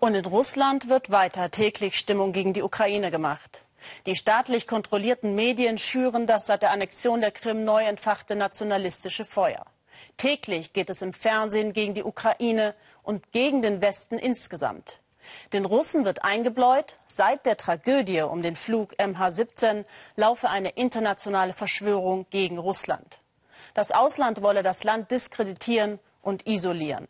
Und in Russland wird weiter täglich Stimmung gegen die Ukraine gemacht. Die staatlich kontrollierten Medien schüren das seit der Annexion der Krim neu entfachte nationalistische Feuer. Täglich geht es im Fernsehen gegen die Ukraine und gegen den Westen insgesamt. Den Russen wird eingebläut, seit der Tragödie um den Flug MH17 laufe eine internationale Verschwörung gegen Russland. Das Ausland wolle das Land diskreditieren und isolieren.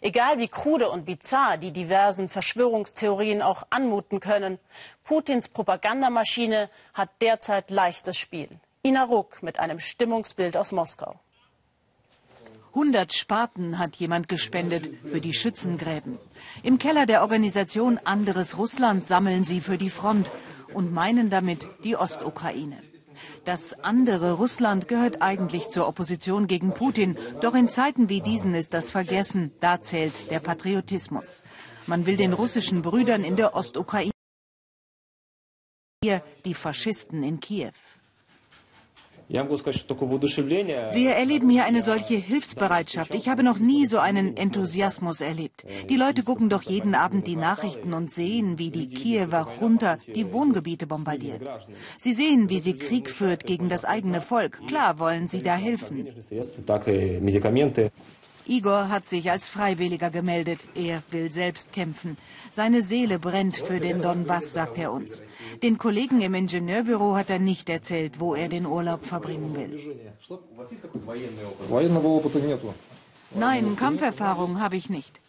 Egal wie krude und bizarr die diversen Verschwörungstheorien auch anmuten können, Putins Propagandamaschine hat derzeit leichtes Spiel. Ina Ruck mit einem Stimmungsbild aus Moskau. 100 Spaten hat jemand gespendet für die Schützengräben. Im Keller der Organisation Anderes Russland sammeln sie für die Front und meinen damit die Ostukraine. Das andere Russland gehört eigentlich zur Opposition gegen Putin. Doch in Zeiten wie diesen ist das vergessen. Da zählt der Patriotismus. Man will den russischen Brüdern in der Ostukraine die Faschisten in Kiew. Wir erleben hier eine solche Hilfsbereitschaft. Ich habe noch nie so einen Enthusiasmus erlebt. Die Leute gucken doch jeden Abend die Nachrichten und sehen, wie die Kiewer Junta die Wohngebiete bombardiert. Sie sehen, wie sie Krieg führt gegen das eigene Volk. Klar wollen sie da helfen. Igor hat sich als Freiwilliger gemeldet. Er will selbst kämpfen. Seine Seele brennt für den Donbass, sagt er uns. Den Kollegen im Ingenieurbüro hat er nicht erzählt, wo er den Urlaub verbringen will. Nein, Kampferfahrung habe ich nicht.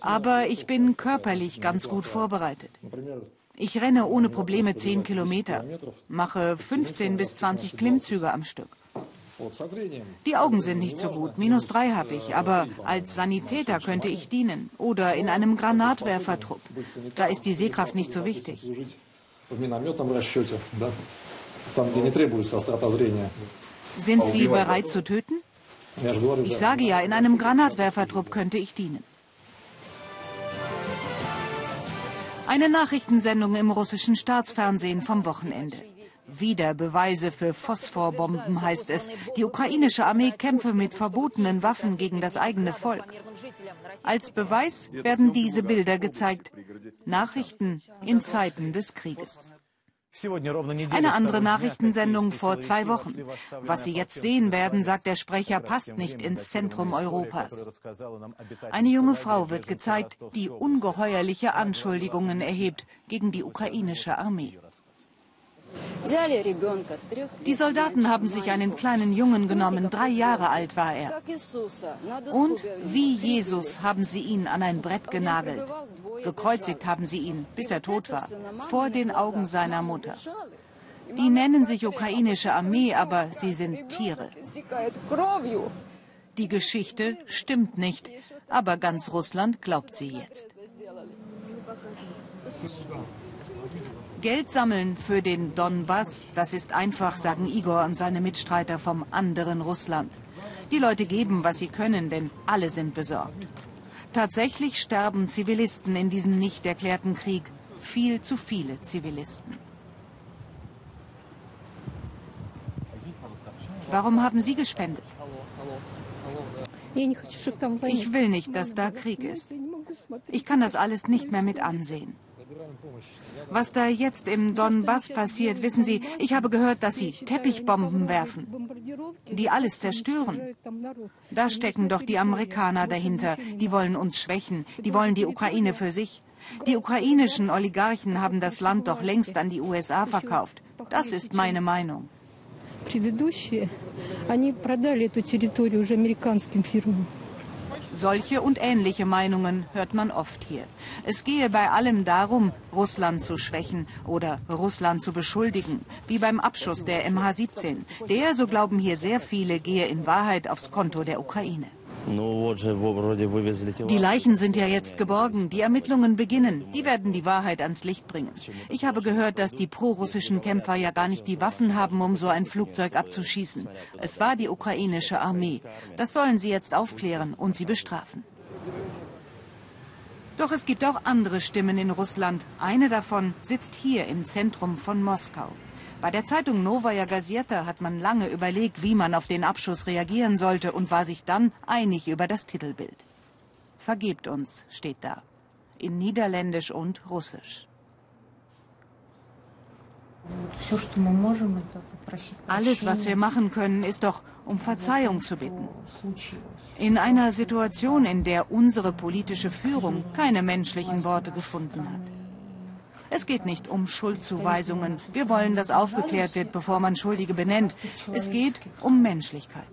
Aber ich bin körperlich ganz gut vorbereitet. Ich renne ohne Probleme 10 Kilometer, mache 15 bis 20 Klimmzüge am Stück. Die Augen sind nicht so gut, minus drei habe ich, aber als Sanitäter könnte ich dienen oder in einem Granatwerfertrupp. Da ist die Sehkraft nicht so wichtig. Sind Sie bereit zu töten? Ich sage ja, in einem Granatwerfertrupp könnte ich dienen. Eine Nachrichtensendung im russischen Staatsfernsehen vom Wochenende. Wieder Beweise für Phosphorbomben heißt es. Die ukrainische Armee kämpfe mit verbotenen Waffen gegen das eigene Volk. Als Beweis werden diese Bilder gezeigt. Nachrichten in Zeiten des Krieges. Eine andere Nachrichtensendung vor zwei Wochen. Was Sie jetzt sehen werden, sagt der Sprecher, passt nicht ins Zentrum Europas. Eine junge Frau wird gezeigt, die ungeheuerliche Anschuldigungen erhebt gegen die ukrainische Armee. Die Soldaten haben sich einen kleinen Jungen genommen, drei Jahre alt war er. Und wie Jesus haben sie ihn an ein Brett genagelt. Gekreuzigt haben sie ihn, bis er tot war, vor den Augen seiner Mutter. Die nennen sich ukrainische Armee, aber sie sind Tiere. Die Geschichte stimmt nicht, aber ganz Russland glaubt sie jetzt. Geld sammeln für den Donbass, das ist einfach, sagen Igor und seine Mitstreiter vom anderen Russland. Die Leute geben, was sie können, denn alle sind besorgt. Tatsächlich sterben Zivilisten in diesem nicht erklärten Krieg. Viel zu viele Zivilisten. Warum haben Sie gespendet? Ich will nicht, dass da Krieg ist. Ich kann das alles nicht mehr mit ansehen. Was da jetzt im Donbass passiert, wissen Sie, ich habe gehört, dass Sie Teppichbomben werfen, die alles zerstören. Da stecken doch die Amerikaner dahinter. Die wollen uns schwächen. Die wollen die Ukraine für sich. Die ukrainischen Oligarchen haben das Land doch längst an die USA verkauft. Das ist meine Meinung. Предыдущие, они продали эту территорию уже американским фирмам. Solche und ähnliche Meinungen hört man oft hier. Es gehe bei allem darum, Russland zu schwächen oder Russland zu beschuldigen, wie beim Abschuss der MH17. Der, so glauben hier sehr viele, gehe in Wahrheit aufs Konto der Ukraine. Die Leichen sind ja jetzt geborgen. Die Ermittlungen beginnen. Die werden die Wahrheit ans Licht bringen. Ich habe gehört, dass die prorussischen Kämpfer ja gar nicht die Waffen haben, um so ein Flugzeug abzuschießen. Es war die ukrainische Armee. Das sollen sie jetzt aufklären und sie bestrafen. Doch es gibt auch andere Stimmen in Russland. Eine davon sitzt hier im Zentrum von Moskau. Bei der Zeitung Novaya Gazeta hat man lange überlegt, wie man auf den Abschuss reagieren sollte und war sich dann einig über das Titelbild. Vergebt uns, steht da. in Niederländisch und Russisch. Alles, was wir machen können, ist doch, um Verzeihung zu bitten. In einer Situation, in der unsere politische Führung keine menschlichen Worte gefunden hat. Es geht nicht um Schuldzuweisungen. Wir wollen, dass aufgeklärt wird, bevor man Schuldige benennt. Es geht um Menschlichkeit.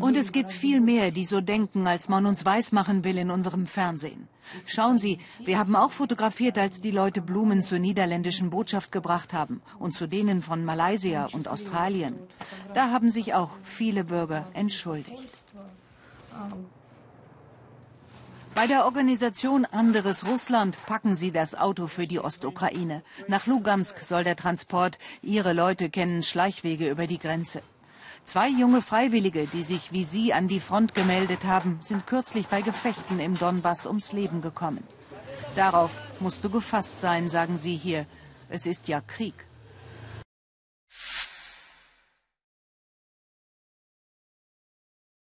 Und es gibt viel mehr, die so denken, als man uns weismachen will in unserem Fernsehen. Schauen Sie, wir haben auch fotografiert, als die Leute Blumen zur niederländischen Botschaft gebracht haben und zu denen von Malaysia und Australien. Da haben sich auch viele Bürger entschuldigt. Bei der Organisation Anderes Russland packen sie das Auto für die Ostukraine. Nach Lugansk soll der Transport. Ihre Leute kennen Schleichwege über die Grenze. Zwei junge Freiwillige, die sich wie sie an die Front gemeldet haben, sind kürzlich bei Gefechten im Donbass ums Leben gekommen. Darauf musst du gefasst sein, sagen sie hier. Es ist ja Krieg.